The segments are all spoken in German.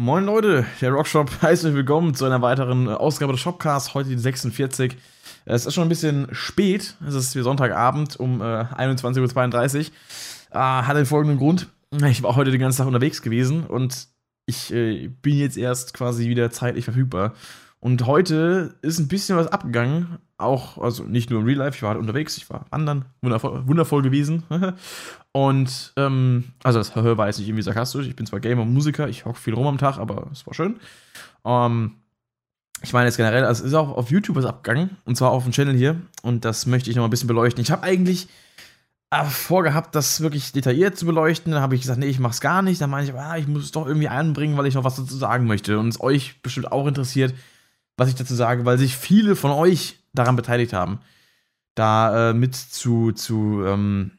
Moin Leute, der Rockshop heißt euch willkommen zu einer weiteren Ausgabe des Shopcasts, heute die 46. Es ist schon ein bisschen spät, es ist wie Sonntagabend um äh, 21.32 Uhr. Äh, hat den folgenden Grund, ich war heute den ganzen Tag unterwegs gewesen und ich äh, bin jetzt erst quasi wieder zeitlich verfügbar. Und heute ist ein bisschen was abgegangen. Auch, also nicht nur im Real Life, ich war halt unterwegs, ich war wandern, wundervoll, wundervoll gewesen. und, ähm, also das war jetzt nicht irgendwie sarkastisch. Ich bin zwar Gamer und Musiker, ich hocke viel rum am Tag, aber es war schön. Ähm, ich meine jetzt generell, also es ist auch auf YouTube was abgegangen, und zwar auf dem Channel hier. Und das möchte ich noch mal ein bisschen beleuchten. Ich habe eigentlich äh, vorgehabt, das wirklich detailliert zu beleuchten. Dann habe ich gesagt, nee, ich mach's gar nicht. Dann meine ich, ah, ich muss es doch irgendwie einbringen, weil ich noch was dazu sagen möchte. Und es euch bestimmt auch interessiert, was ich dazu sage, weil sich viele von euch daran beteiligt haben, da äh, mit zu, zu ähm,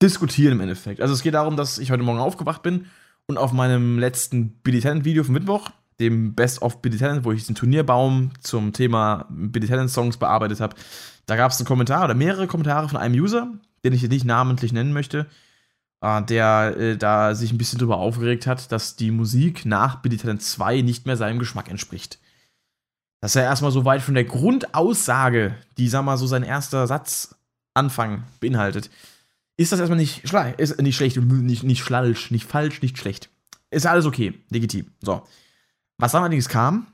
diskutieren im Endeffekt. Also es geht darum, dass ich heute Morgen aufgewacht bin und auf meinem letzten Billy Talent Video vom Mittwoch, dem Best of Billy Talent, wo ich den Turnierbaum zum Thema Billy Talent Songs bearbeitet habe, da gab es einen Kommentar oder mehrere Kommentare von einem User, den ich jetzt nicht namentlich nennen möchte, äh, der äh, da sich ein bisschen darüber aufgeregt hat, dass die Musik nach Billy Talent 2 nicht mehr seinem Geschmack entspricht. Das ist ja erstmal so weit von der Grundaussage, die, sag mal, so sein erster Satzanfang beinhaltet. Ist das erstmal nicht, ist nicht schlecht, nicht, nicht schlalsch, nicht falsch, nicht schlecht. Ist alles okay, legitim. So. Was dann allerdings kam,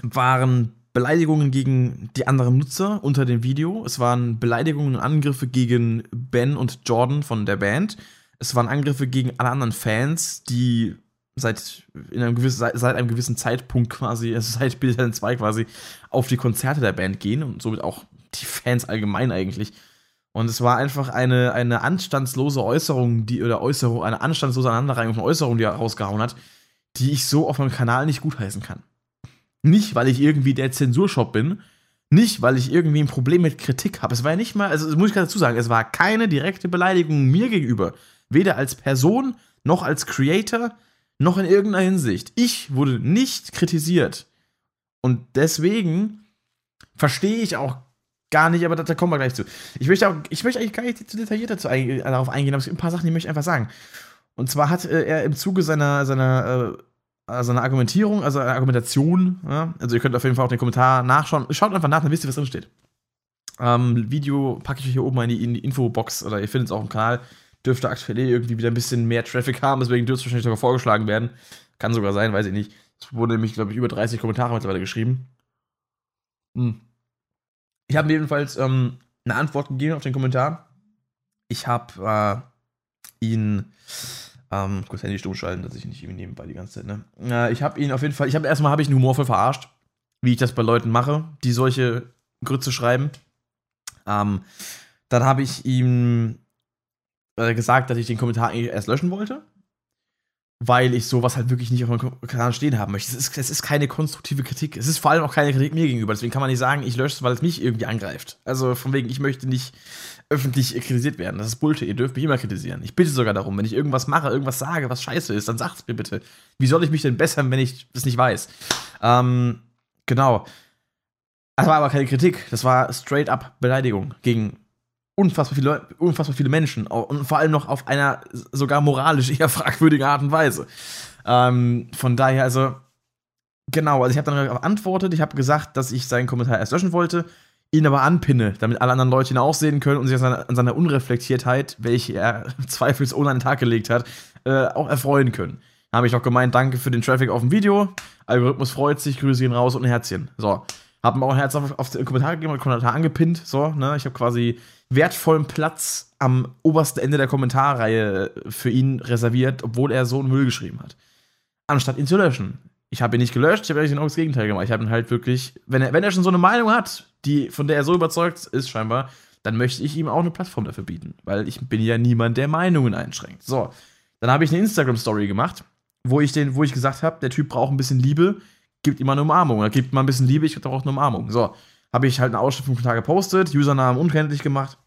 waren Beleidigungen gegen die anderen Nutzer unter dem Video. Es waren Beleidigungen und Angriffe gegen Ben und Jordan von der Band. Es waren Angriffe gegen alle anderen Fans, die seit, in einem gewissen, seit, seit einem gewissen Zeitpunkt quasi, also seit Bild 2 quasi, auf die Konzerte der Band gehen und somit auch die Fans allgemein eigentlich. Und es war einfach eine, eine anstandslose Äußerung, die, oder Äußerung, eine anstandslose Aneinanderreihung von Äußerungen, die er rausgehauen hat, die ich so auf meinem Kanal nicht gutheißen kann. Nicht, weil ich irgendwie der Zensurshop bin, nicht, weil ich irgendwie ein Problem mit Kritik habe. Es war ja nicht mal, also das muss ich gerade dazu sagen, es war keine direkte Beleidigung mir gegenüber. Weder als Person noch als Creator noch in irgendeiner Hinsicht. Ich wurde nicht kritisiert. Und deswegen verstehe ich auch gar nicht, aber da, da, kommen wir gleich zu. Ich möchte, auch, ich möchte eigentlich gar nicht zu detailliert dazu ein, äh, darauf eingehen, aber es gibt ein paar Sachen, die möchte ich einfach sagen. Und zwar hat äh, er im Zuge seiner, seiner, äh, seiner Argumentierung, also einer Argumentation, ja, also ihr könnt auf jeden Fall auch den Kommentar nachschauen. Schaut einfach nach, dann wisst ihr, was drin steht. Ähm, Video packe ich euch hier oben in die, in die Infobox oder ihr findet es auch im Kanal dürfte aktuell irgendwie wieder ein bisschen mehr Traffic haben, deswegen dürfte es wahrscheinlich sogar vorgeschlagen werden. Kann sogar sein, weiß ich nicht. Es wurde nämlich, glaube ich, über 30 Kommentare mittlerweile geschrieben. Hm. Ich habe jedenfalls ähm, eine Antwort gegeben auf den Kommentar. Ich habe äh, ihn, ähm, kurz Handy stumm schalten, dass ich nicht irgendwie nebenbei die ganze Zeit, ne? Äh, ich habe ihn auf jeden Fall, ich habe erstmal habe ich ihn humorvoll verarscht, wie ich das bei Leuten mache, die solche Grütze schreiben. Ähm, dann habe ich ihm äh, gesagt, dass ich den Kommentar erst löschen wollte, weil ich sowas halt wirklich nicht auf meinem Kanal stehen haben möchte. Es ist, es ist keine konstruktive Kritik. Es ist vor allem auch keine Kritik mir gegenüber. Deswegen kann man nicht sagen, ich lösche es, weil es mich irgendwie angreift. Also von wegen, ich möchte nicht öffentlich kritisiert werden. Das ist Bullshit. Ihr dürft mich immer kritisieren. Ich bitte sogar darum, wenn ich irgendwas mache, irgendwas sage, was scheiße ist, dann sagt es mir bitte. Wie soll ich mich denn bessern, wenn ich das nicht weiß? Ähm, genau. Das war aber keine Kritik. Das war straight up Beleidigung gegen unfassbar viele, unfassbar viele Menschen und vor allem noch auf einer sogar moralisch eher fragwürdigen Art und Weise. Ähm, von daher, also, genau, also ich habe dann geantwortet, ich habe gesagt, dass ich seinen Kommentar erst löschen wollte, ihn aber anpinne, damit alle anderen Leute ihn auch sehen können und sich an seiner, an seiner Unreflektiertheit, welche er zweifelsohne an den Tag gelegt hat, äh, auch erfreuen können. Da habe ich noch gemeint, danke für den Traffic auf dem Video, Algorithmus freut sich, Grüße ihn raus und ein Herzchen. So, habe mir auch ein Herz auf, auf den Kommentar gegeben, Kommentar angepinnt, so, ne, ich habe quasi wertvollen Platz am obersten Ende der Kommentarreihe für ihn reserviert, obwohl er so einen Müll geschrieben hat. Anstatt ihn zu löschen. Ich habe ihn nicht gelöscht, ich habe eigentlich genau das Gegenteil gemacht. Ich habe ihn halt wirklich, wenn er, wenn er schon so eine Meinung hat, die, von der er so überzeugt ist, scheinbar, dann möchte ich ihm auch eine Plattform dafür bieten. Weil ich bin ja niemand, der Meinungen einschränkt. So, dann habe ich eine Instagram-Story gemacht, wo ich, den, wo ich gesagt habe, der Typ braucht ein bisschen Liebe, gibt ihm mal eine Umarmung. Er gibt mal ein bisschen Liebe, ich brauche eine Umarmung. So, habe ich halt einen Ausschnitt vom Kommentar gepostet, Usernamen unkenntlich gemacht.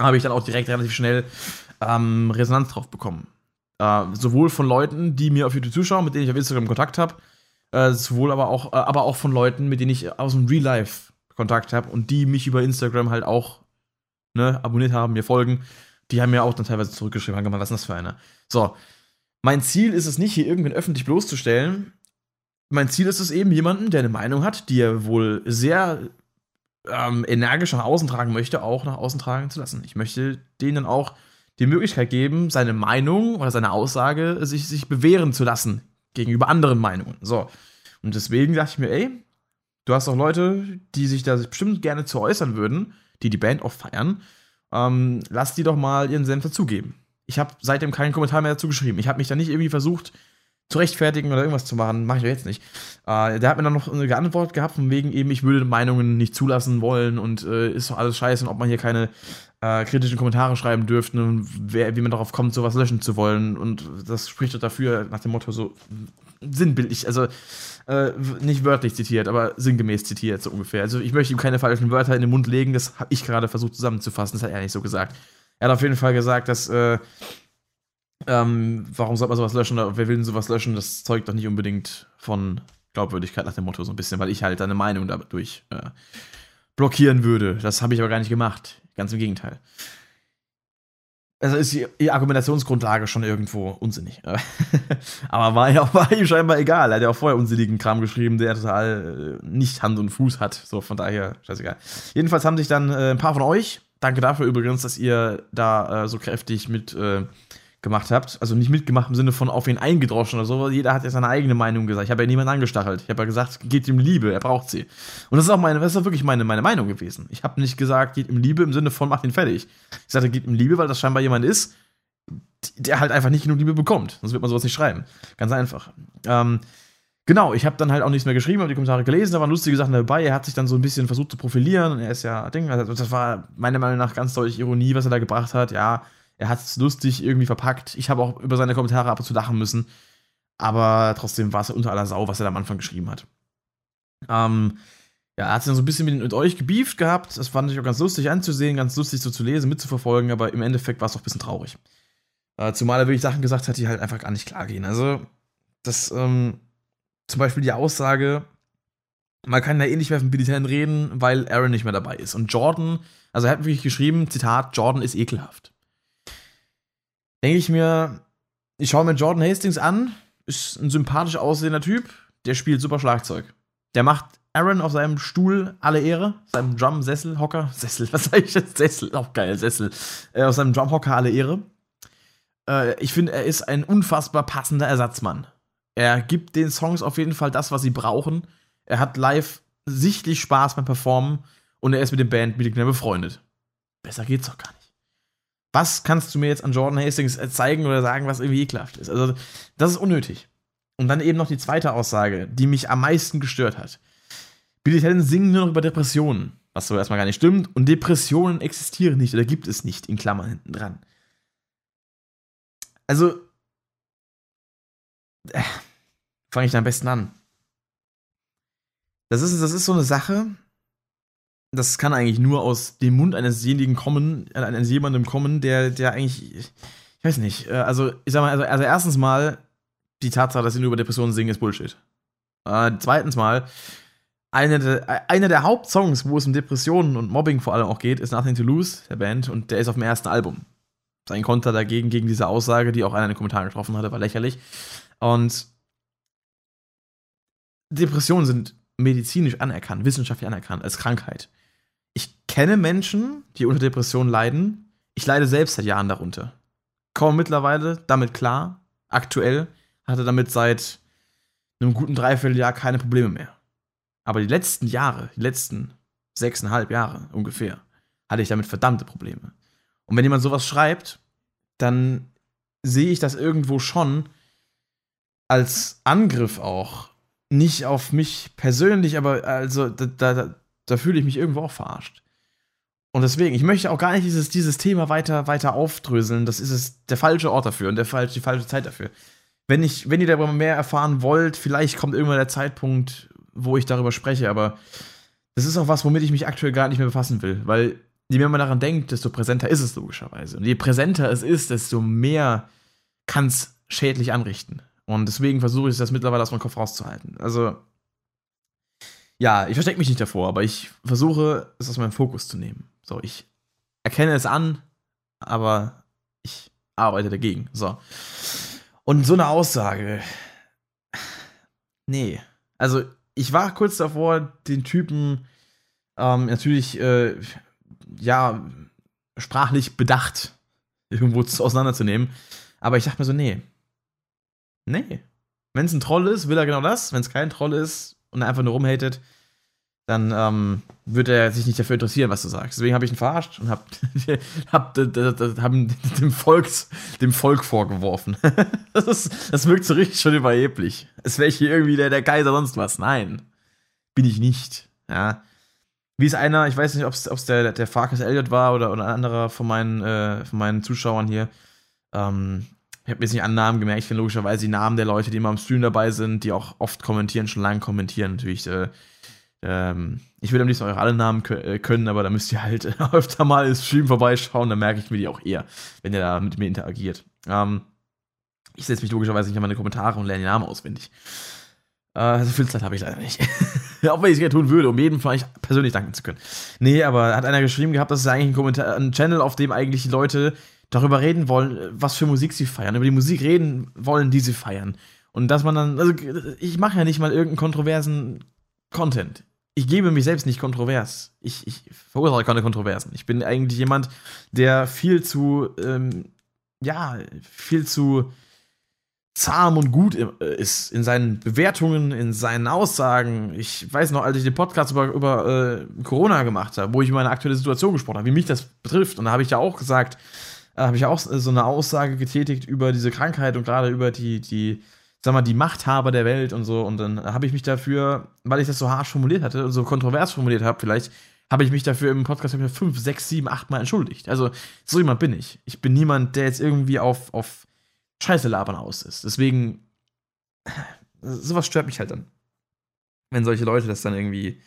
Habe ich dann auch direkt relativ schnell ähm, Resonanz drauf bekommen. Äh, sowohl von Leuten, die mir auf YouTube zuschauen, mit denen ich auf Instagram Kontakt habe, äh, sowohl aber auch, äh, aber auch von Leuten, mit denen ich aus dem Real Life Kontakt habe und die mich über Instagram halt auch ne, abonniert haben, mir folgen. Die haben mir auch dann teilweise zurückgeschrieben, haben gemeint, was ist das für einer? So, mein Ziel ist es nicht, hier irgendwen öffentlich bloßzustellen. Mein Ziel ist es eben, jemanden, der eine Meinung hat, die er wohl sehr ähm, energisch nach außen tragen möchte, auch nach außen tragen zu lassen. Ich möchte denen auch die Möglichkeit geben, seine Meinung oder seine Aussage sich, sich bewähren zu lassen gegenüber anderen Meinungen. So. Und deswegen dachte ich mir, ey, du hast auch Leute, die sich da bestimmt gerne zu äußern würden, die die Band auch feiern. Ähm, lass die doch mal ihren Senf dazugeben. Ich habe seitdem keinen Kommentar mehr dazu geschrieben. Ich habe mich da nicht irgendwie versucht, zu rechtfertigen oder irgendwas zu machen. Mache ich ja jetzt nicht. Äh, der hat mir dann noch eine geantwortet gehabt, von wegen eben, ich würde Meinungen nicht zulassen wollen und äh, ist doch alles scheiße ob man hier keine äh, kritischen Kommentare schreiben dürfte und wer, wie man darauf kommt, sowas löschen zu wollen. Und das spricht doch dafür, nach dem Motto so sinnbildlich, also äh, nicht wörtlich zitiert, aber sinngemäß zitiert, so ungefähr. Also ich möchte ihm keine falschen Wörter in den Mund legen, das habe ich gerade versucht zusammenzufassen, das hat er nicht so gesagt. Er hat auf jeden Fall gesagt, dass äh, ähm, warum sollte man sowas löschen wer will denn sowas löschen? Das zeugt doch nicht unbedingt von Glaubwürdigkeit nach dem Motto so ein bisschen, weil ich halt deine Meinung dadurch äh, blockieren würde. Das habe ich aber gar nicht gemacht. Ganz im Gegenteil. Also ist die, die Argumentationsgrundlage schon irgendwo unsinnig. aber war ja war ihm scheinbar egal. Er hat ja auch vorher unsinnigen Kram geschrieben, der total äh, nicht Hand und Fuß hat. So, von daher, scheißegal. Jedenfalls haben sich dann äh, ein paar von euch, danke dafür übrigens, dass ihr da äh, so kräftig mit äh, gemacht habt. Also nicht mitgemacht im Sinne von auf ihn eingedroschen oder so. Jeder hat ja seine eigene Meinung gesagt. Ich habe ja niemanden angestachelt. Ich habe ja gesagt, geht ihm Liebe, er braucht sie. Und das ist auch meine, das ist wirklich meine, meine Meinung gewesen. Ich habe nicht gesagt, geht ihm Liebe im Sinne von mach ihn fertig. Ich sagte, geht ihm Liebe, weil das scheinbar jemand ist, der halt einfach nicht genug Liebe bekommt. Sonst wird man sowas nicht schreiben. Ganz einfach. Ähm, genau, ich habe dann halt auch nichts mehr geschrieben, habe die Kommentare gelesen, da waren lustige Sachen dabei. Er hat sich dann so ein bisschen versucht zu profilieren und er ist ja, Ding, also das war meiner Meinung nach ganz deutlich Ironie, was er da gebracht hat. Ja, er hat es lustig irgendwie verpackt. Ich habe auch über seine Kommentare ab und zu lachen müssen. Aber trotzdem war es unter aller Sau, was er da am Anfang geschrieben hat. Ähm, ja, er hat sich dann so ein bisschen mit, mit, euch gebieft gehabt. Das fand ich auch ganz lustig anzusehen, ganz lustig so zu lesen, mitzuverfolgen, aber im Endeffekt war es auch ein bisschen traurig. Äh, zumal er wirklich Sachen gesagt hat, die halt einfach gar nicht klar gehen. Also, das, ähm, zum Beispiel die Aussage, man kann ja eh nicht mehr von Billy Talent reden, weil Aaron nicht mehr dabei ist. Und Jordan, also er hat wirklich geschrieben, Zitat, Jordan ist ekelhaft denke ich mir, ich schaue mir Jordan Hastings an, ist ein sympathisch aussehender Typ, der spielt super Schlagzeug. Der macht Aaron auf seinem Stuhl alle Ehre, seinem Drum-Sessel, Hocker, Sessel, was sag ich jetzt? Sessel, auch geil, Sessel, äh, auf seinem Drum-Hocker alle Ehre. Äh, ich finde, er ist ein unfassbar passender Ersatzmann. Er gibt den Songs auf jeden Fall das, was sie brauchen. Er hat live sichtlich Spaß beim Performen und er ist mit dem Bandmitglied befreundet. Besser geht's doch gar nicht was kannst du mir jetzt an Jordan Hastings äh, zeigen oder sagen, was irgendwie ekelhaft ist? Also, das ist unnötig. Und dann eben noch die zweite Aussage, die mich am meisten gestört hat. Billy Talent singen nur noch über Depressionen, was so erstmal gar nicht stimmt. Und Depressionen existieren nicht oder gibt es nicht, in Klammern hinten dran. Also, äh, fange ich da am besten an. Das ist, das ist so eine Sache, das kann eigentlich nur aus dem Mund eines kommen, äh, eines jemandem kommen, der, der eigentlich, ich weiß nicht, äh, also ich sag mal, also, also erstens mal, die Tatsache, dass sie nur über Depressionen singen, ist Bullshit. Äh, zweitens mal, einer der, einer der Hauptsongs, wo es um Depressionen und Mobbing vor allem auch geht, ist Nothing to Lose, der Band, und der ist auf dem ersten Album. Sein Konter dagegen, gegen diese Aussage, die auch einer in den Kommentaren getroffen hatte, war lächerlich. Und Depressionen sind medizinisch anerkannt, wissenschaftlich anerkannt als Krankheit kenne Menschen, die unter Depressionen leiden. Ich leide selbst seit Jahren darunter. Komme mittlerweile damit klar. Aktuell hatte damit seit einem guten Dreivierteljahr keine Probleme mehr. Aber die letzten Jahre, die letzten sechseinhalb Jahre ungefähr, hatte ich damit verdammte Probleme. Und wenn jemand sowas schreibt, dann sehe ich das irgendwo schon als Angriff auch. Nicht auf mich persönlich, aber also da, da, da fühle ich mich irgendwo auch verarscht. Und deswegen, ich möchte auch gar nicht dieses, dieses Thema weiter, weiter aufdröseln. Das ist es der falsche Ort dafür und der die falsche Zeit dafür. Wenn, ich, wenn ihr darüber mehr erfahren wollt, vielleicht kommt irgendwann der Zeitpunkt, wo ich darüber spreche, aber das ist auch was, womit ich mich aktuell gar nicht mehr befassen will, weil je mehr man daran denkt, desto präsenter ist es logischerweise. Und je präsenter es ist, desto mehr kann es schädlich anrichten. Und deswegen versuche ich das mittlerweile aus meinem Kopf rauszuhalten. Also, ja, ich verstecke mich nicht davor, aber ich versuche, es aus meinem Fokus zu nehmen. So, ich erkenne es an, aber ich arbeite dagegen. So. Und so eine Aussage. Nee. Also, ich war kurz davor, den Typen ähm, natürlich, äh, ja, sprachlich bedacht irgendwo auseinanderzunehmen. Aber ich dachte mir so, nee. Nee. Wenn es ein Troll ist, will er genau das. Wenn es kein Troll ist und einfach nur rumhatet, dann ähm, wird er sich nicht dafür interessieren, was du sagst. Deswegen habe ich ihn verarscht und habe hab, dem, Volks, dem Volk vorgeworfen. das, ist, das wirkt so richtig schon überheblich. Es wäre hier irgendwie der, der Kaiser sonst was. Nein, bin ich nicht. Ja. Wie ist einer, ich weiß nicht, ob es der, der Farkas Elliott war oder, oder ein anderer von meinen, äh, von meinen Zuschauern hier. Ähm, ich habe mir jetzt nicht an Namen gemerkt, ich kenne logischerweise die Namen der Leute, die immer am Stream dabei sind, die auch oft kommentieren, schon lange kommentieren. Natürlich, äh, ähm, ich würde am liebsten eure alle Namen äh, können, aber da müsst ihr halt öfter mal im Stream vorbeischauen, dann merke ich mir die auch eher, wenn ihr da mit mir interagiert. Ähm, ich setze mich logischerweise nicht an meine Kommentare und lerne die Namen auswendig. Äh, so viel Zeit habe ich leider nicht. Auch wenn ich es gerne tun würde, um jedem euch persönlich danken zu können. Nee, aber hat einer geschrieben gehabt, dass es eigentlich ein, Kommentar, ein Channel, auf dem eigentlich die Leute darüber reden wollen, was für Musik sie feiern, über die Musik reden wollen, die sie feiern. Und dass man dann, also ich mache ja nicht mal irgendeinen kontroversen Content. Ich gebe mich selbst nicht kontrovers. Ich, ich verursache keine Kontroversen. Ich bin eigentlich jemand, der viel zu, ähm, ja, viel zu zahm und gut äh, ist in seinen Bewertungen, in seinen Aussagen. Ich weiß noch, als ich den Podcast über, über äh, Corona gemacht habe, wo ich über meine aktuelle Situation gesprochen habe, wie mich das betrifft. Und da habe ich ja auch gesagt, habe ich auch so eine Aussage getätigt über diese Krankheit und gerade über die, die, sag mal, die Machthaber der Welt und so. Und dann habe ich mich dafür, weil ich das so harsch formuliert hatte und so kontrovers formuliert habe, vielleicht, habe ich mich dafür im Podcast fünf, sechs, sieben, acht Mal entschuldigt. Also, so jemand bin ich. Ich bin niemand, der jetzt irgendwie auf, auf Scheiße labern aus ist. Deswegen, sowas stört mich halt dann. Wenn solche Leute das dann irgendwie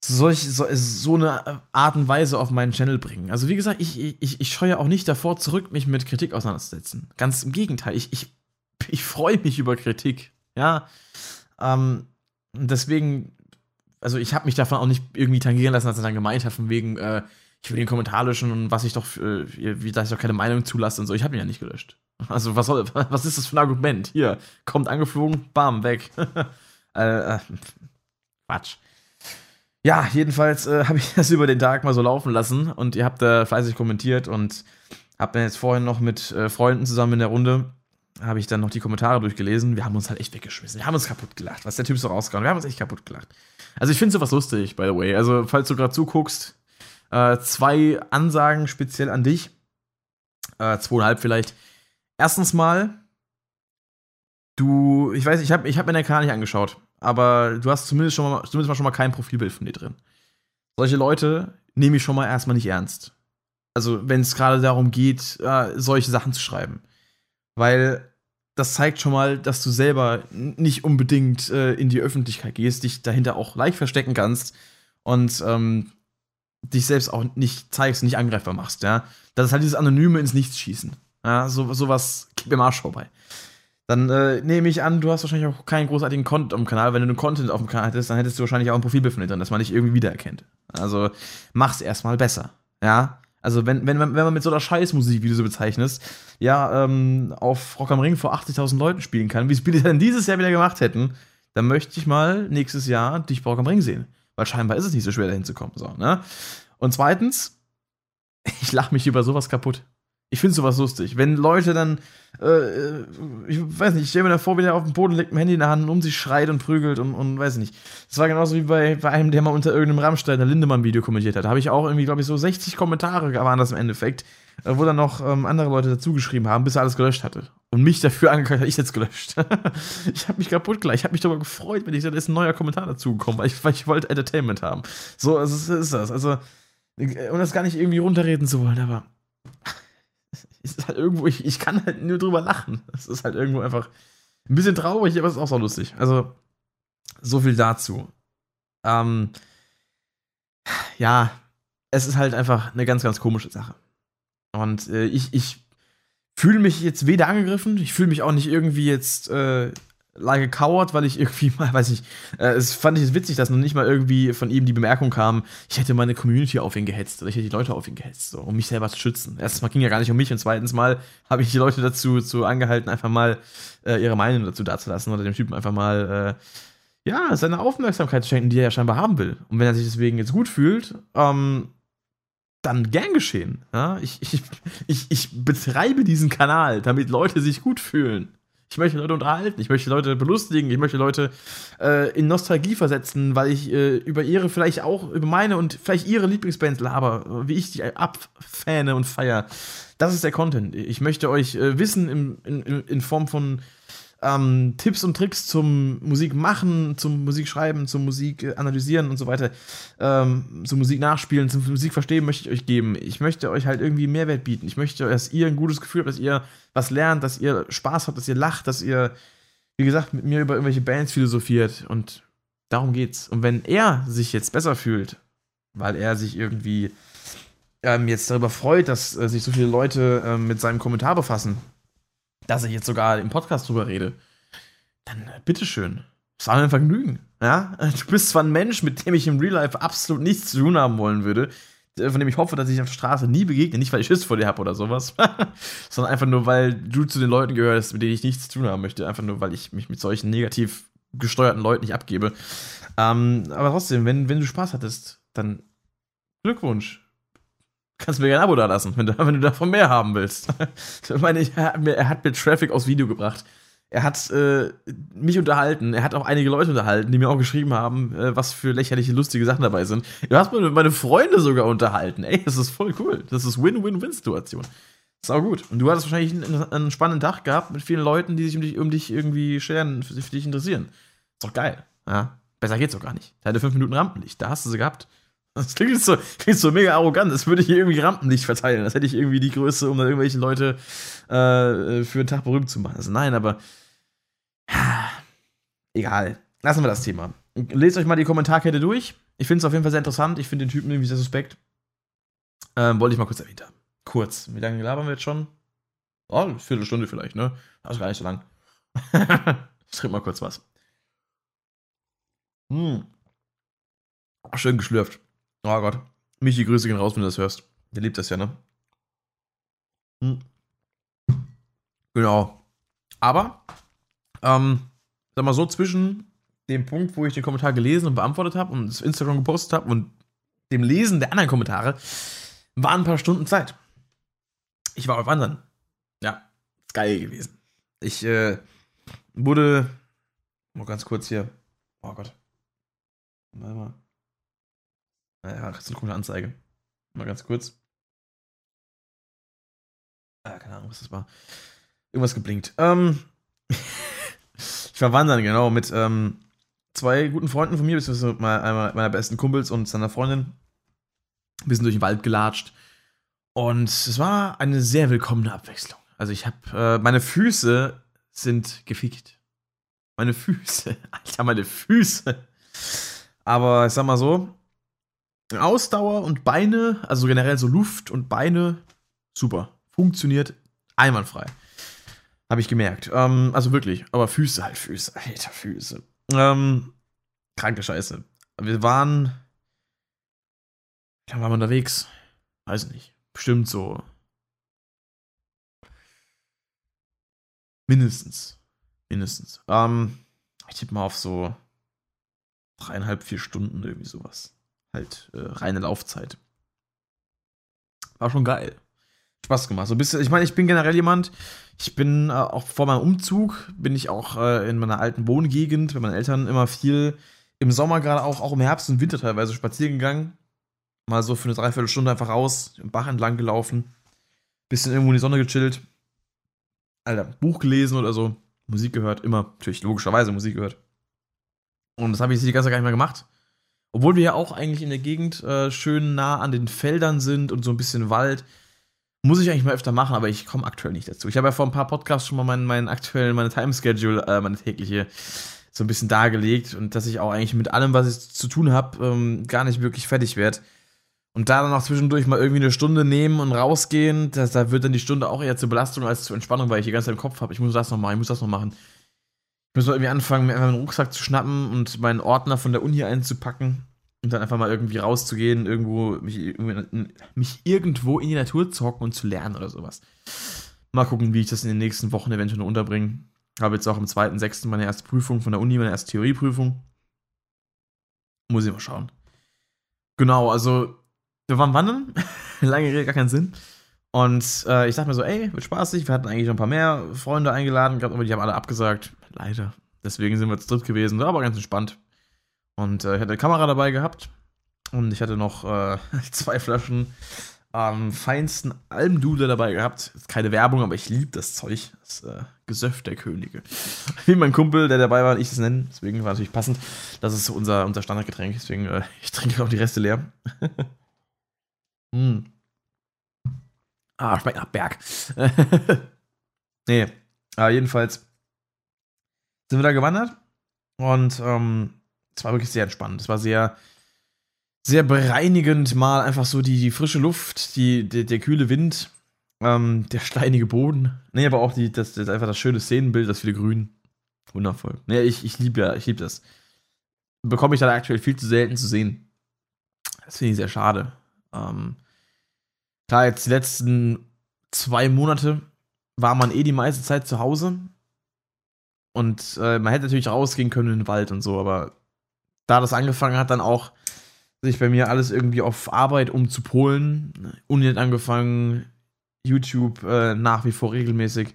solch, so, so eine Art und Weise auf meinen Channel bringen. Also wie gesagt, ich, ich, ich scheue auch nicht davor zurück, mich mit Kritik auseinanderzusetzen. Ganz im Gegenteil, ich, ich, ich freue mich über Kritik. Ja. Ähm, deswegen, also ich habe mich davon auch nicht irgendwie tangieren lassen, als er dann gemeint hat, von wegen, äh, ich will den Kommentar löschen und was ich doch, äh, wie, dass ich doch keine Meinung zulasse und so. Ich habe ihn ja nicht gelöscht. Also, was, soll, was ist das für ein Argument? Hier, kommt angeflogen, bam, weg. äh, äh, Quatsch. Ja, jedenfalls äh, habe ich das über den Tag mal so laufen lassen und ihr habt da fleißig kommentiert und habt dann jetzt vorhin noch mit äh, Freunden zusammen in der Runde, habe ich dann noch die Kommentare durchgelesen. Wir haben uns halt echt weggeschmissen. Wir haben uns kaputt gelacht, was der Typ so rausgehauen Wir haben uns echt kaputt gelacht. Also, ich finde sowas lustig, by the way. Also, falls du gerade zuguckst, äh, zwei Ansagen speziell an dich. Äh, zweieinhalb vielleicht erstens mal, du, ich weiß, ich habe ich hab mir den Kanal nicht angeschaut, aber du hast zumindest schon mal, zumindest mal schon mal kein Profilbild von dir drin. Solche Leute nehme ich schon mal erstmal nicht ernst. Also, wenn es gerade darum geht, äh, solche Sachen zu schreiben. Weil das zeigt schon mal, dass du selber nicht unbedingt äh, in die Öffentlichkeit gehst, dich dahinter auch leicht verstecken kannst und ähm, dich selbst auch nicht zeigst, nicht angreifbar machst, ja. Das ist halt dieses anonyme ins Nichts schießen. Ja, so, sowas gibt mir Arsch vorbei. Dann äh, nehme ich an, du hast wahrscheinlich auch keinen großartigen Content auf dem Kanal. Wenn du einen Content auf dem Kanal hättest, dann hättest du wahrscheinlich auch ein Profilbild von dir drin, das man nicht irgendwie wiedererkennt. Also mach's erstmal besser. Ja. Also wenn, wenn, man, wenn man mit so einer Scheißmusik, wie du so bezeichnest, ja, ähm, auf Rock am Ring vor 80.000 Leuten spielen kann, wie es Billy dann dieses Jahr wieder gemacht hätten, dann möchte ich mal nächstes Jahr dich bei Rock am Ring sehen. Weil scheinbar ist es nicht so schwer, dahin zu kommen. So, ne? Und zweitens, ich lache mich über sowas kaputt. Ich finde sowas lustig. Wenn Leute dann, äh, äh, ich weiß nicht, ich stelle mir da vor, wie der auf dem Boden mit dem Handy in der Hand und um sich schreit und prügelt und, und weiß nicht. Das war genauso wie bei, bei einem, der mal unter irgendeinem Rammstein ein Lindemann-Video kommentiert hat. Da habe ich auch irgendwie, glaube ich, so 60 Kommentare waren das im Endeffekt, äh, wo dann noch ähm, andere Leute dazugeschrieben haben, bis er alles gelöscht hatte. Und mich dafür angekündigt hat, ich jetzt gelöscht. ich habe mich kaputt gleich. Ich habe mich darüber gefreut, wenn ich da ist ein neuer Kommentar dazugekommen, weil ich, weil ich wollte Entertainment haben. So also, ist das. Also, äh, um das gar nicht irgendwie runterreden zu wollen, aber ist halt irgendwo, ich, ich kann halt nur drüber lachen. Es ist halt irgendwo einfach ein bisschen traurig, aber es ist auch so lustig. Also, so viel dazu. Ähm, ja, es ist halt einfach eine ganz, ganz komische Sache. Und äh, ich, ich fühle mich jetzt weder angegriffen, ich fühle mich auch nicht irgendwie jetzt äh, like a coward, weil ich irgendwie mal, weiß ich, äh, es fand ich witzig, dass noch nicht mal irgendwie von ihm die Bemerkung kam, ich hätte meine Community auf ihn gehetzt oder ich hätte die Leute auf ihn gehetzt, so, um mich selber zu schützen. Erstens mal ging ja gar nicht um mich und zweitens mal habe ich die Leute dazu, dazu angehalten, einfach mal äh, ihre Meinung dazu dazulassen oder dem Typen einfach mal äh, ja, seine Aufmerksamkeit zu schenken, die er ja scheinbar haben will. Und wenn er sich deswegen jetzt gut fühlt, ähm, dann gern geschehen. Ja? Ich, ich, ich, ich betreibe diesen Kanal, damit Leute sich gut fühlen. Ich möchte Leute unterhalten, ich möchte Leute belustigen, ich möchte Leute äh, in Nostalgie versetzen, weil ich äh, über ihre, vielleicht auch über meine und vielleicht ihre Lieblingsbands laber, wie ich die abfäne und feier. Das ist der Content. Ich möchte euch äh, Wissen in, in, in Form von ähm, Tipps und Tricks zum Musik machen, zum Musik schreiben, zum Musik äh, analysieren und so weiter, ähm, zum Musik nachspielen, zum Musik verstehen möchte ich euch geben. Ich möchte euch halt irgendwie Mehrwert bieten. Ich möchte, dass ihr ein gutes Gefühl habt, dass ihr was lernt, dass ihr Spaß habt, dass ihr lacht, dass ihr, wie gesagt, mit mir über irgendwelche Bands philosophiert und darum geht's. Und wenn er sich jetzt besser fühlt, weil er sich irgendwie ähm, jetzt darüber freut, dass äh, sich so viele Leute äh, mit seinem Kommentar befassen, dass ich jetzt sogar im Podcast drüber rede, dann äh, bitteschön. Es war ein Vergnügen. Ja? Du bist zwar ein Mensch, mit dem ich im Real Life absolut nichts zu tun haben wollen würde, von dem ich hoffe, dass ich auf der Straße nie begegne, nicht weil ich Schiss vor dir habe oder sowas, sondern einfach nur, weil du zu den Leuten gehörst, mit denen ich nichts zu tun haben möchte. Einfach nur, weil ich mich mit solchen negativ gesteuerten Leuten nicht abgebe. Ähm, aber trotzdem, wenn, wenn du Spaß hattest, dann Glückwunsch kannst du mir gerne ein Abo da lassen, wenn du, wenn du davon mehr haben willst. ich meine, er hat, mir, er hat mir Traffic aus Video gebracht. Er hat äh, mich unterhalten. Er hat auch einige Leute unterhalten, die mir auch geschrieben haben, äh, was für lächerliche, lustige Sachen dabei sind. Du hast mir meine Freunde sogar unterhalten. Ey, das ist voll cool. Das ist Win-Win-Win-Situation. ist auch gut. Und du hattest wahrscheinlich einen, einen, spannenden Tag gehabt mit vielen Leuten, die sich um dich, um dich irgendwie scheren, für, für dich interessieren. Ist doch geil. Ja? Besser geht's doch gar nicht. Deine fünf Minuten Rampenlicht, da hast du sie gehabt. Das klingt so, klingt so mega arrogant, das würde ich hier irgendwie Rampenlicht verteilen. Das hätte ich irgendwie die Größe, um dann irgendwelche Leute äh, für einen Tag berühmt zu machen. Also nein, aber egal. Lassen wir das Thema. Lest euch mal die Kommentarkette durch. Ich finde es auf jeden Fall sehr interessant. Ich finde den Typen irgendwie sehr suspekt. Ähm, wollte ich mal kurz erwähnt haben. Kurz. Wie lange labern wir jetzt schon? Oh, eine Viertelstunde vielleicht, ne? Ist gar nicht so lang. ich trinke mal kurz was. Hm. Schön geschlürft. Oh Gott. Michi, Grüße gehen raus, wenn du das hörst. Der liebt das ja, ne? Hm. Genau. Aber, ähm, sag mal so, zwischen dem Punkt, wo ich den Kommentar gelesen und beantwortet habe und das Instagram gepostet habe und dem Lesen der anderen Kommentare, waren ein paar Stunden Zeit. Ich war auf anderen. Ja, ist geil gewesen. Ich äh, wurde. Mal ganz kurz hier. Oh Gott. Warte mal. Naja, das ist eine coole Anzeige. Mal ganz kurz. Ah, keine Ahnung, was das war. Irgendwas geblinkt. Ähm, ich war wandern, genau, mit ähm, zwei guten Freunden von mir, beziehungsweise meiner, meiner besten Kumpels und seiner Freundin. Wir sind durch den Wald gelatscht. Und es war eine sehr willkommene Abwechslung. Also ich habe, äh, meine Füße sind gefickt. Meine Füße, Alter, meine Füße. Aber ich sag mal so, Ausdauer und Beine, also generell so Luft und Beine, super. Funktioniert einwandfrei. Habe ich gemerkt. Ähm, also wirklich. Aber Füße halt, Füße. Alter, Füße. Ähm, kranke Scheiße. Wir waren. Wie lange waren wir unterwegs? Weiß nicht. Bestimmt so. Mindestens. Mindestens. Ähm, ich tippe mal auf so dreieinhalb, vier Stunden, irgendwie sowas halt äh, reine Laufzeit. War schon geil. Spaß gemacht. So ein ich meine, ich bin generell jemand, ich bin äh, auch vor meinem Umzug, bin ich auch äh, in meiner alten Wohngegend mit meinen Eltern immer viel im Sommer gerade auch, auch im Herbst und Winter teilweise spazieren gegangen. Mal so für eine Dreiviertelstunde einfach raus, im Bach entlang gelaufen, bisschen irgendwo in die Sonne gechillt. Alter, Buch gelesen oder so, Musik gehört, immer, natürlich logischerweise Musik gehört. Und das habe ich die ganze Zeit gar nicht mehr gemacht. Obwohl wir ja auch eigentlich in der Gegend äh, schön nah an den Feldern sind und so ein bisschen Wald. Muss ich eigentlich mal öfter machen, aber ich komme aktuell nicht dazu. Ich habe ja vor ein paar Podcasts schon mal meinen, meinen aktuellen, meine Timeschedule, äh, meine tägliche, so ein bisschen dargelegt und dass ich auch eigentlich mit allem, was ich zu tun habe, ähm, gar nicht wirklich fertig werde. Und da dann auch zwischendurch mal irgendwie eine Stunde nehmen und rausgehen, das, da wird dann die Stunde auch eher zur Belastung als zur Entspannung, weil ich die ganze Zeit im Kopf habe, ich muss das noch machen, ich muss das noch machen müssen wir irgendwie anfangen, mir einfach einen Rucksack zu schnappen und meinen Ordner von der Uni einzupacken und dann einfach mal irgendwie rauszugehen, irgendwo, mich, mich irgendwo in die Natur zu hocken und zu lernen oder sowas. Mal gucken, wie ich das in den nächsten Wochen eventuell noch unterbringe. Habe jetzt auch am 2.6. meine erste Prüfung von der Uni, meine erste Theorieprüfung. Muss ich mal schauen. Genau, also wir waren wandern. Lange Rede, gar keinen Sinn. Und äh, ich dachte mir so, ey, wird spaßig. Wir hatten eigentlich noch ein paar mehr Freunde eingeladen, aber die haben alle abgesagt. Leider. Deswegen sind wir zu dritt gewesen. Aber ganz entspannt. Und äh, ich hatte eine Kamera dabei gehabt. Und ich hatte noch äh, zwei Flaschen am feinsten Almdudler dabei gehabt. Keine Werbung, aber ich liebe das Zeug. Das äh, Gesöff der Könige. Wie mein Kumpel, der dabei war, ich es nennen. Deswegen war natürlich passend. Das ist unser, unser Standardgetränk. Deswegen, äh, ich trinke auch die Reste leer. mm. Ah, schmeckt nach Berg. nee, aber jedenfalls sind wir da gewandert und ähm, es war wirklich sehr entspannt. Es war sehr, sehr bereinigend, mal einfach so die, die frische Luft, die, die, der kühle Wind, ähm, der steinige Boden. Nee, aber auch die, das, das einfach das schöne Szenenbild, das viele Grün. Wundervoll. Nee, ich, ich liebe ja, ich liebe das. Bekomme ich da aktuell viel zu selten zu sehen. Das finde ich sehr schade. Ähm, Klar, jetzt die letzten zwei Monate war man eh die meiste Zeit zu Hause. Und äh, man hätte natürlich rausgehen können in den Wald und so, aber da das angefangen hat, dann auch sich bei mir alles irgendwie auf Arbeit umzupolen. Uni hat angefangen, YouTube äh, nach wie vor regelmäßig.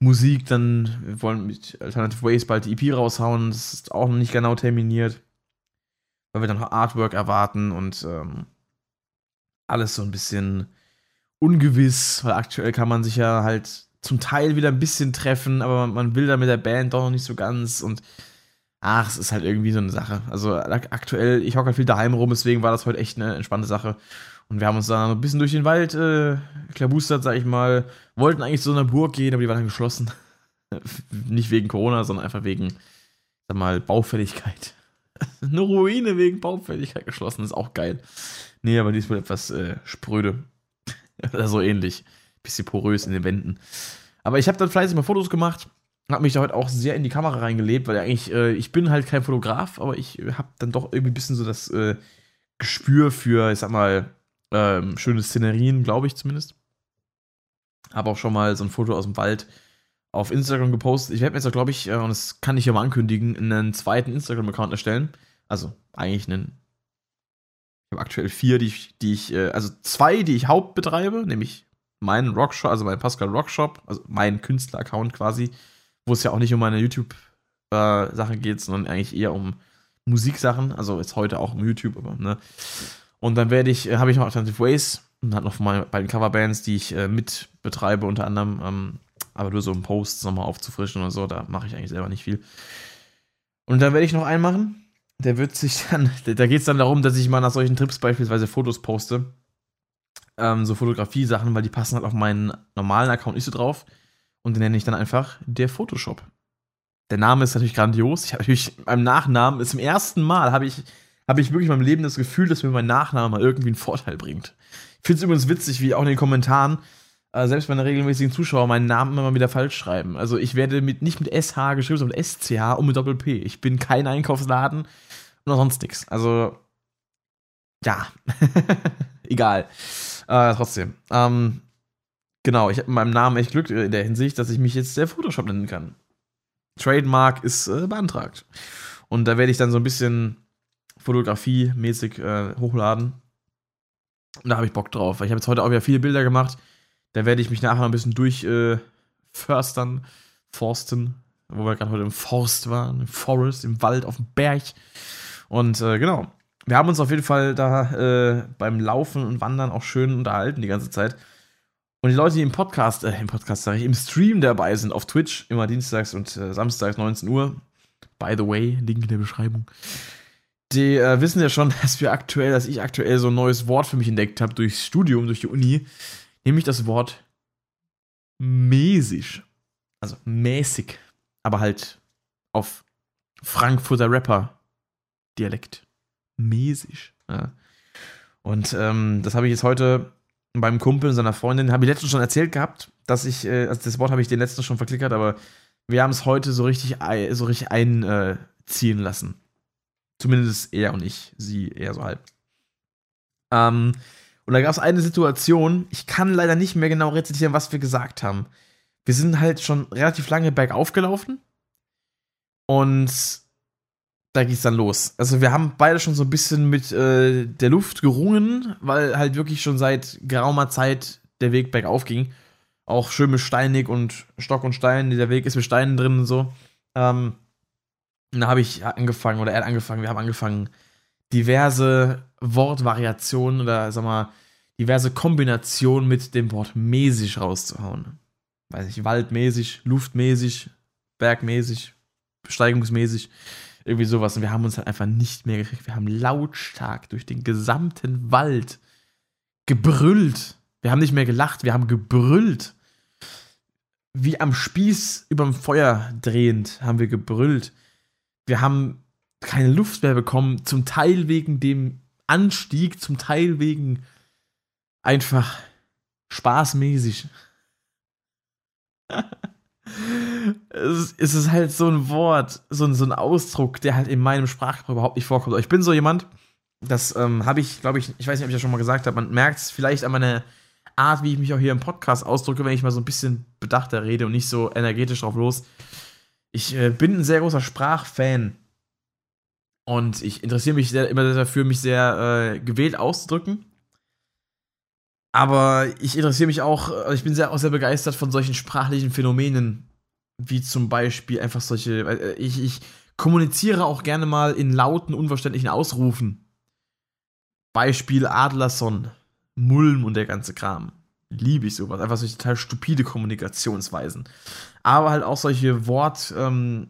Musik, dann wir wollen mit Alternative Ways bald die EP raushauen. Das ist auch noch nicht genau terminiert. Weil wir dann noch Artwork erwarten und ähm, alles so ein bisschen ungewiss, weil aktuell kann man sich ja halt zum Teil wieder ein bisschen treffen, aber man will da mit der Band doch noch nicht so ganz und ach, es ist halt irgendwie so eine Sache. Also aktuell, ich hocke halt viel daheim rum, deswegen war das heute echt eine entspannte Sache. Und wir haben uns da ein bisschen durch den Wald äh, klabustert, sag ich mal. Wollten eigentlich zu einer Burg gehen, aber die war dann geschlossen. nicht wegen Corona, sondern einfach wegen, sag mal, Baufälligkeit. eine Ruine wegen Baufälligkeit geschlossen, ist auch geil. Nee, aber die ist wohl etwas äh, spröde. Oder so ähnlich. Bisschen porös in den Wänden. Aber ich habe dann fleißig mal Fotos gemacht. Habe mich da heute auch sehr in die Kamera reingelebt, weil eigentlich, äh, ich bin halt kein Fotograf, aber ich habe dann doch irgendwie ein bisschen so das äh, Gespür für, ich sag mal, ähm, schöne Szenerien, glaube ich zumindest. Habe auch schon mal so ein Foto aus dem Wald auf Instagram gepostet. Ich werde mir jetzt, glaube ich, äh, und das kann ich ja mal ankündigen, einen zweiten Instagram-Account erstellen. Also eigentlich einen ich habe aktuell vier, die ich, die ich, äh, also zwei, die ich hauptbetreibe, nämlich meinen Rockshop, also mein Pascal Rockshop, also mein Künstler-Account quasi, wo es ja auch nicht um meine YouTube-Sachen äh, geht, sondern eigentlich eher um Musiksachen, also jetzt heute auch um YouTube, aber ne. Und dann werde ich, äh, habe ich noch Alternative Ways und hat noch von meinen beiden Coverbands, die ich äh, mit betreibe, unter anderem, ähm, aber nur so um Posts nochmal aufzufrischen oder so, da mache ich eigentlich selber nicht viel. Und dann werde ich noch einen machen, der wird sich dann, da geht es dann darum, dass ich mal nach solchen Trips beispielsweise Fotos poste. Ähm, so Fotografie-Sachen, weil die passen halt auf meinen normalen Account nicht so drauf. Und den nenne ich dann einfach der Photoshop. Der Name ist natürlich grandios. Ich habe natürlich, meinem Nachnamen zum ersten Mal, habe ich, habe ich wirklich in meinem Leben das Gefühl, dass mir mein Nachname mal irgendwie einen Vorteil bringt. Ich finde es übrigens witzig, wie auch in den Kommentaren, äh, selbst meine regelmäßigen Zuschauer meinen Namen immer wieder falsch schreiben. Also ich werde mit, nicht mit SH geschrieben, sondern mit SCH und mit Doppel-P. Ich bin kein Einkaufsladen oder sonst nichts. Also, ja. Egal. Äh, trotzdem. Ähm, genau, ich habe mit meinem Namen echt Glück in der Hinsicht, dass ich mich jetzt der Photoshop nennen kann. Trademark ist äh, beantragt. Und da werde ich dann so ein bisschen Fotografie-mäßig äh, hochladen. Und da habe ich Bock drauf. Ich habe jetzt heute auch wieder viele Bilder gemacht. Da werde ich mich nachher noch ein bisschen durchförstern, äh, forsten, wo wir gerade heute im Forst waren, im Forest, im Wald, auf dem Berg. Und äh, genau, wir haben uns auf jeden Fall da äh, beim Laufen und Wandern auch schön unterhalten die ganze Zeit. Und die Leute, die im Podcast, äh, im Podcast sage ich, im Stream dabei sind, auf Twitch, immer dienstags und äh, samstags 19 Uhr, by the way, Link in der Beschreibung, die äh, wissen ja schon, dass wir aktuell, dass ich aktuell so ein neues Wort für mich entdeckt habe durchs Studium, durch die Uni, nämlich das Wort mäßig. Also mäßig, aber halt auf Frankfurter Rapper Dialekt. Mäßig. Ja. Und ähm, das habe ich jetzt heute beim Kumpel und seiner Freundin, habe ich letztens schon erzählt gehabt, dass ich, äh, also das Wort habe ich den letzten schon verklickert, aber wir haben es heute so richtig, so richtig einziehen lassen. Zumindest er und ich, sie eher so halb. Ähm, und da gab es eine Situation, ich kann leider nicht mehr genau rezitieren, was wir gesagt haben. Wir sind halt schon relativ lange bergauf gelaufen und da es dann los. Also wir haben beide schon so ein bisschen mit äh, der Luft gerungen, weil halt wirklich schon seit geraumer Zeit der Weg bergauf ging. Auch schön mit steinig und Stock und Stein. Der Weg ist mit Steinen drin und so. Ähm, da habe ich angefangen, oder er hat angefangen, wir haben angefangen, diverse Wortvariationen oder sag mal, diverse Kombinationen mit dem Wort mäßig rauszuhauen. Weiß ich, waldmäßig, luftmäßig, bergmäßig, besteigungsmäßig, irgendwie sowas. Und wir haben uns halt einfach nicht mehr gekriegt. Wir haben lautstark durch den gesamten Wald gebrüllt. Wir haben nicht mehr gelacht, wir haben gebrüllt. Wie am Spieß überm Feuer drehend haben wir gebrüllt. Wir haben keine Luft mehr bekommen, zum Teil wegen dem Anstieg, zum Teil wegen einfach spaßmäßig. es, ist halt so ein Wort, so ein, so ein Ausdruck, der halt in meinem Sprachgebrauch überhaupt nicht vorkommt. Ich bin so jemand, das ähm, habe ich, glaube ich, ich weiß nicht, ob ich das schon mal gesagt habe, man merkt es vielleicht an meiner Art, wie ich mich auch hier im Podcast ausdrücke, wenn ich mal so ein bisschen bedachter rede und nicht so energetisch drauf los. Ich äh, bin ein sehr großer Sprachfan. Und ich interessiere mich sehr, immer dafür, mich sehr äh, gewählt auszudrücken. Aber ich interessiere mich auch, äh, ich bin sehr, auch sehr begeistert von solchen sprachlichen Phänomenen, wie zum Beispiel einfach solche, äh, ich, ich kommuniziere auch gerne mal in lauten, unverständlichen Ausrufen. Beispiel Adlerson, Mulm und der ganze Kram. Liebe ich sowas. Einfach solche total stupide Kommunikationsweisen. Aber halt auch solche Wortnutzungen,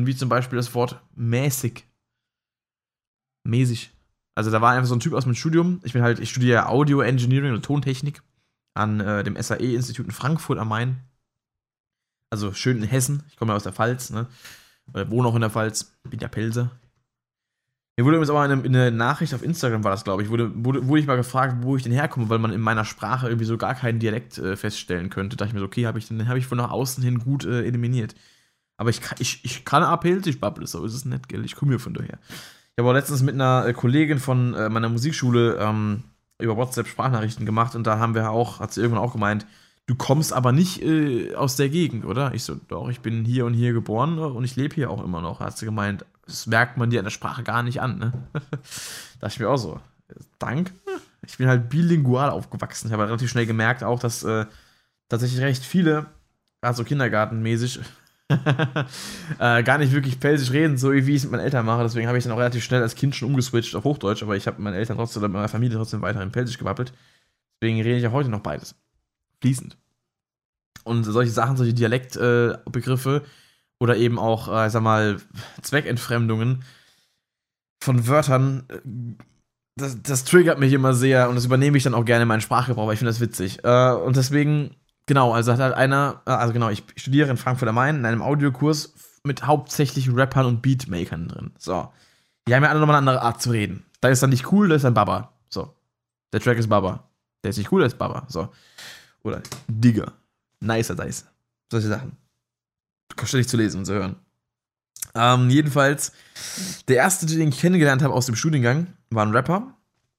ähm, wie zum Beispiel das Wort mäßig. Mäßig. Also da war einfach so ein Typ aus meinem Studium. Ich bin halt, ich studiere Audio Engineering und Tontechnik an äh, dem SAE-Institut in Frankfurt am Main. Also schön in Hessen. Ich komme ja aus der Pfalz, ne? Oder wohne auch in der Pfalz. Bin ja Pelzer. Mir wurde übrigens aber in einer Nachricht auf Instagram, war das, glaube ich, wurde, wurde, wurde ich mal gefragt, wo ich denn herkomme, weil man in meiner Sprache irgendwie so gar keinen Dialekt äh, feststellen könnte. Da dachte ich mir so, okay, habe ich, den habe ich von nach außen hin gut äh, eliminiert. Aber ich, ich, ich kann Apelsisch babbeln, so ist es nicht, gell? Ich komme hier von daher. Ich habe auch letztens mit einer äh, Kollegin von äh, meiner Musikschule ähm, über WhatsApp Sprachnachrichten gemacht und da haben wir auch, hat sie irgendwann auch gemeint, du kommst aber nicht äh, aus der Gegend, oder? Ich so, doch, ich bin hier und hier geboren und ich lebe hier auch immer noch. Hat sie gemeint, das merkt man dir an der Sprache gar nicht an, ne? da dachte ich mir auch so, danke. Ich bin halt bilingual aufgewachsen. Ich habe halt relativ schnell gemerkt auch, dass äh, tatsächlich recht viele, also kindergartenmäßig, äh, gar nicht wirklich pelsisch reden, so wie ich es mit meinen Eltern mache. Deswegen habe ich dann auch relativ schnell als Kind schon umgeswitcht auf Hochdeutsch, aber ich habe mit meinen Eltern trotzdem, mit meiner Familie trotzdem weiterhin pelsisch gewappelt. Deswegen rede ich auch heute noch beides. Fließend. Und solche Sachen, solche Dialektbegriffe äh, oder eben auch, äh, sag mal, Zweckentfremdungen von Wörtern, äh, das, das, triggert mich immer sehr und das übernehme ich dann auch gerne in meinen Sprachgebrauch, weil ich finde das witzig. Äh, und deswegen, genau, also hat halt einer, äh, also genau, ich studiere in Frankfurt am Main in einem Audiokurs mit hauptsächlich Rappern und Beatmakern drin. So. Die haben ja alle nochmal eine andere Art zu reden. Da ist dann nicht cool, da ist dann Baba. So. Der Track ist Baba. Der ist nicht cool, der ist Baba. So. Oder Digger. Nicer Dice. Solche Sachen ständig zu lesen und zu hören. Ähm, jedenfalls, der erste, den ich kennengelernt habe aus dem Studiengang, war ein Rapper.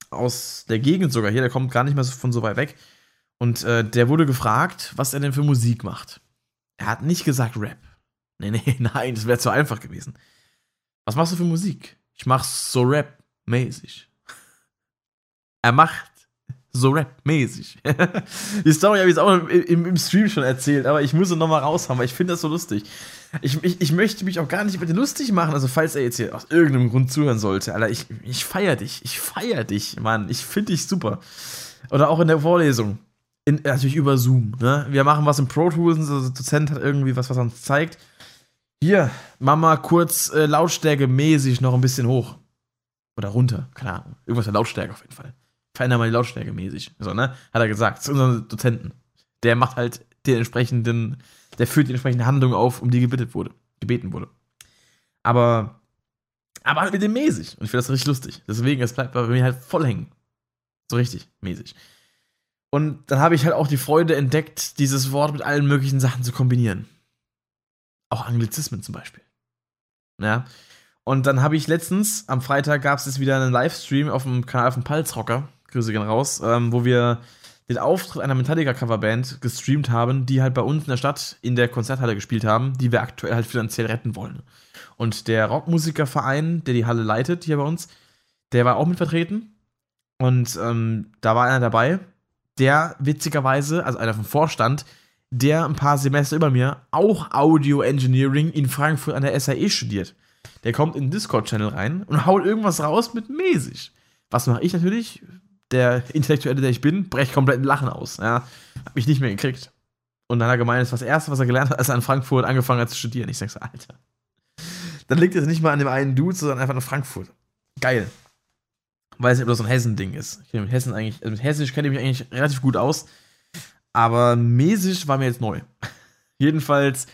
Aus der Gegend sogar hier, der kommt gar nicht mehr von so weit weg. Und äh, der wurde gefragt, was er denn für Musik macht. Er hat nicht gesagt Rap. Nee, nee, nein, das wäre zu einfach gewesen. Was machst du für Musik? Ich mach so Rap-mäßig. Er macht so Rap-mäßig. die Story habe ich jetzt auch im, im, Stream schon erzählt, aber ich muss sie nochmal raushauen, weil ich finde das so lustig. Ich, ich, ich möchte mich auch gar nicht über den lustig machen, also falls er jetzt hier aus irgendeinem Grund zuhören sollte, Alter, ich, ich feier dich, ich feier dich, Mann, ich finde dich super. Oder auch in der Vorlesung. In, natürlich über Zoom, ne? Wir machen was im Pro Tools, unser Dozent hat irgendwie was, was er uns zeigt. Hier, Mama kurz äh, Lautstärke mäßig noch ein bisschen hoch. Oder runter, keine Ahnung. Irgendwas mit Lautstärke auf jeden Fall veränder mal die Lautstärke mäßig. So, ne? Hat er gesagt, zu unserem Dozenten. Der macht halt den entsprechenden, der führt die entsprechende Handlung auf, um die gebeten wurde. Gebeten wurde. Aber, aber halt mit dem mäßig. Und ich finde das richtig lustig. Deswegen, es bleibt bei mir halt voll hängen. So richtig mäßig. Und dann habe ich halt auch die Freude entdeckt, dieses Wort mit allen möglichen Sachen zu kombinieren. auch Anglizismen zum Beispiel. Ja. Und dann habe ich letztens, am Freitag gab es wieder einen Livestream auf dem Kanal von Palzrocker, Grüße gehen raus, ähm, wo wir den Auftritt einer Metallica-Coverband gestreamt haben, die halt bei uns in der Stadt in der Konzerthalle gespielt haben, die wir aktuell halt finanziell retten wollen. Und der Rockmusikerverein, der die Halle leitet hier bei uns, der war auch mit vertreten. Und ähm, da war einer dabei, der witzigerweise, also einer vom Vorstand, der ein paar Semester über mir auch Audio Engineering in Frankfurt an der SAE studiert. Der kommt in den Discord-Channel rein und haut irgendwas raus mit mäßig. Was mache ich natürlich? Der Intellektuelle, der ich bin, breche komplett in Lachen aus. Ja, hab mich nicht mehr gekriegt. Und dann hat er gemeint, das war das Erste, was er gelernt hat, als er in Frankfurt angefangen hat zu studieren. Ich sag so, Alter. Dann liegt es nicht mal an dem einen Dude, sondern einfach in Frankfurt. Geil. Weiß nicht, ob das so ein Hessen-Ding ist. Ich mit Hessen eigentlich, also mit Hessisch kenne ich mich eigentlich relativ gut aus. Aber mäßig war mir jetzt neu. Jedenfalls,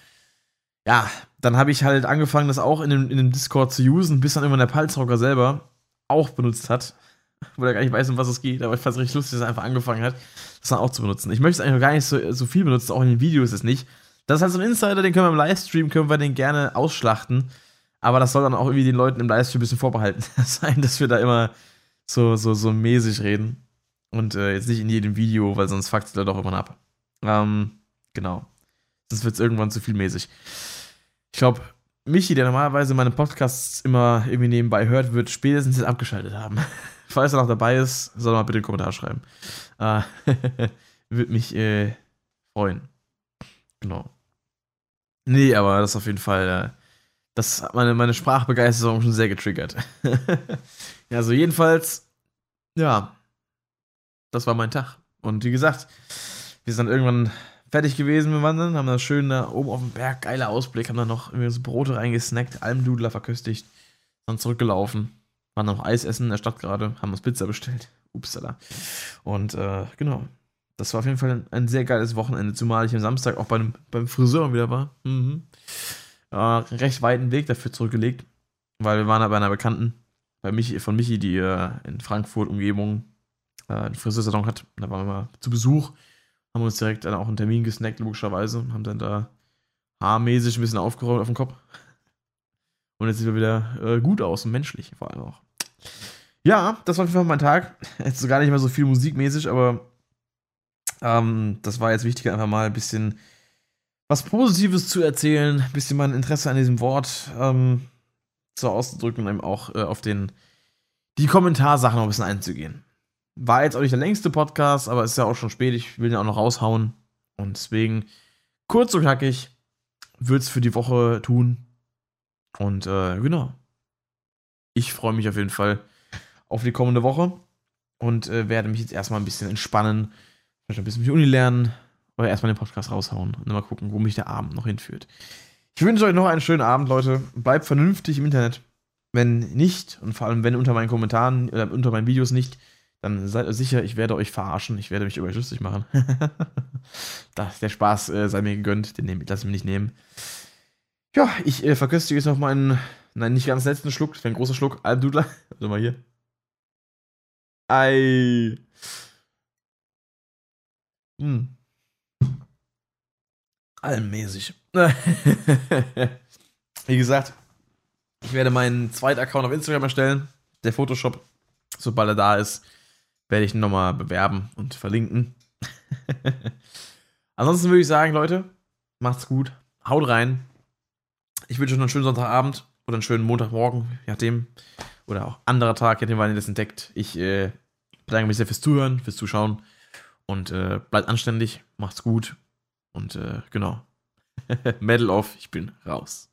ja, dann habe ich halt angefangen, das auch in dem, in dem Discord zu usen, bis dann irgendwann der Palzrocker selber auch benutzt hat. Wo er gar nicht weiß, um was es geht, aber ich fand es richtig lustig, dass er einfach angefangen hat, das dann auch zu benutzen. Ich möchte es eigentlich gar nicht so, so viel benutzen, auch in den Videos ist es nicht. Das ist halt so ein Insider, den können wir im Livestream, können wir den gerne ausschlachten. Aber das soll dann auch irgendwie den Leuten im Livestream ein bisschen vorbehalten sein, dass wir da immer so, so, so mäßig reden. Und äh, jetzt nicht in jedem Video, weil sonst fuckt es Leute auch irgendwann ab. Ähm, genau. Sonst wird es irgendwann zu viel mäßig. Ich glaube, Michi, der normalerweise meine Podcasts immer irgendwie nebenbei hört, wird spätestens jetzt abgeschaltet haben. Falls er noch dabei ist, soll er mal bitte einen Kommentar schreiben. Äh, Würde mich äh, freuen. Genau. Nee, aber das ist auf jeden Fall, äh, das hat meine, meine Sprachbegeisterung schon sehr getriggert. ja, also jedenfalls, ja, das war mein Tag. Und wie gesagt, wir sind dann irgendwann fertig gewesen mit Wandern, haben da schön da oben auf dem Berg, geiler Ausblick, haben dann noch irgendwie so Brote reingesnackt, Almdudler verköstigt, dann zurückgelaufen, waren noch Eis essen in der Stadt gerade, haben uns Pizza bestellt. Upsala. Und äh, genau, das war auf jeden Fall ein, ein, sehr geiles Wochenende, zumal ich am Samstag auch beim, beim Friseur wieder war. Mhm. Äh, recht weiten Weg dafür zurückgelegt, weil wir waren da bei einer Bekannten, bei Michi, von Michi, die äh, in Frankfurt Umgebung äh, einen Friseursalon hat. Da waren wir mal zu Besuch, haben uns direkt dann auch einen Termin gesnackt, logischerweise, haben dann da haarmäßig ein bisschen aufgeräumt auf dem Kopf. Und jetzt sieht er wieder äh, gut aus und menschlich vor allem auch. Ja, das war auf jeden Fall mein Tag. Jetzt gar nicht mehr so viel musikmäßig, aber ähm, das war jetzt wichtiger, einfach mal ein bisschen was Positives zu erzählen, ein bisschen mein Interesse an diesem Wort ähm, so auszudrücken und eben auch äh, auf den, die Kommentarsachen noch ein bisschen einzugehen. War jetzt auch nicht der längste Podcast, aber ist ja auch schon spät. Ich will den auch noch raushauen. Und deswegen kurz und knackig würde es für die Woche tun. Und äh, genau. Ich freue mich auf jeden Fall auf die kommende Woche und äh, werde mich jetzt erstmal ein bisschen entspannen. Vielleicht ein bisschen die Uni lernen oder erstmal den Podcast raushauen und dann mal gucken, wo mich der Abend noch hinführt. Ich wünsche euch noch einen schönen Abend, Leute. Bleibt vernünftig im Internet. Wenn nicht, und vor allem wenn unter meinen Kommentaren oder unter meinen Videos nicht, dann seid sicher, ich werde euch verarschen, ich werde mich über euch lustig machen. das, der Spaß äh, sei mir gegönnt, den nehm, lass ich mir nicht nehmen. Ja, ich äh, verköstige jetzt noch meinen, nein, nicht ganz letzten Schluck, das wäre ein großer Schluck, Almdudler. Also mal hier. Ei. Hm. Allmäßig. Wie gesagt, ich werde meinen zweiten Account auf Instagram erstellen, der Photoshop. Sobald er da ist, werde ich ihn nochmal bewerben und verlinken. Ansonsten würde ich sagen, Leute, macht's gut, haut rein. Ich wünsche euch noch einen schönen Sonntagabend oder einen schönen Montagmorgen, je nachdem. Oder auch anderer Tag, je nachdem, wann ihr das entdeckt. Ich äh, bedanke mich sehr fürs Zuhören, fürs Zuschauen und äh, bleibt anständig, macht's gut und äh, genau. Medal off, ich bin raus.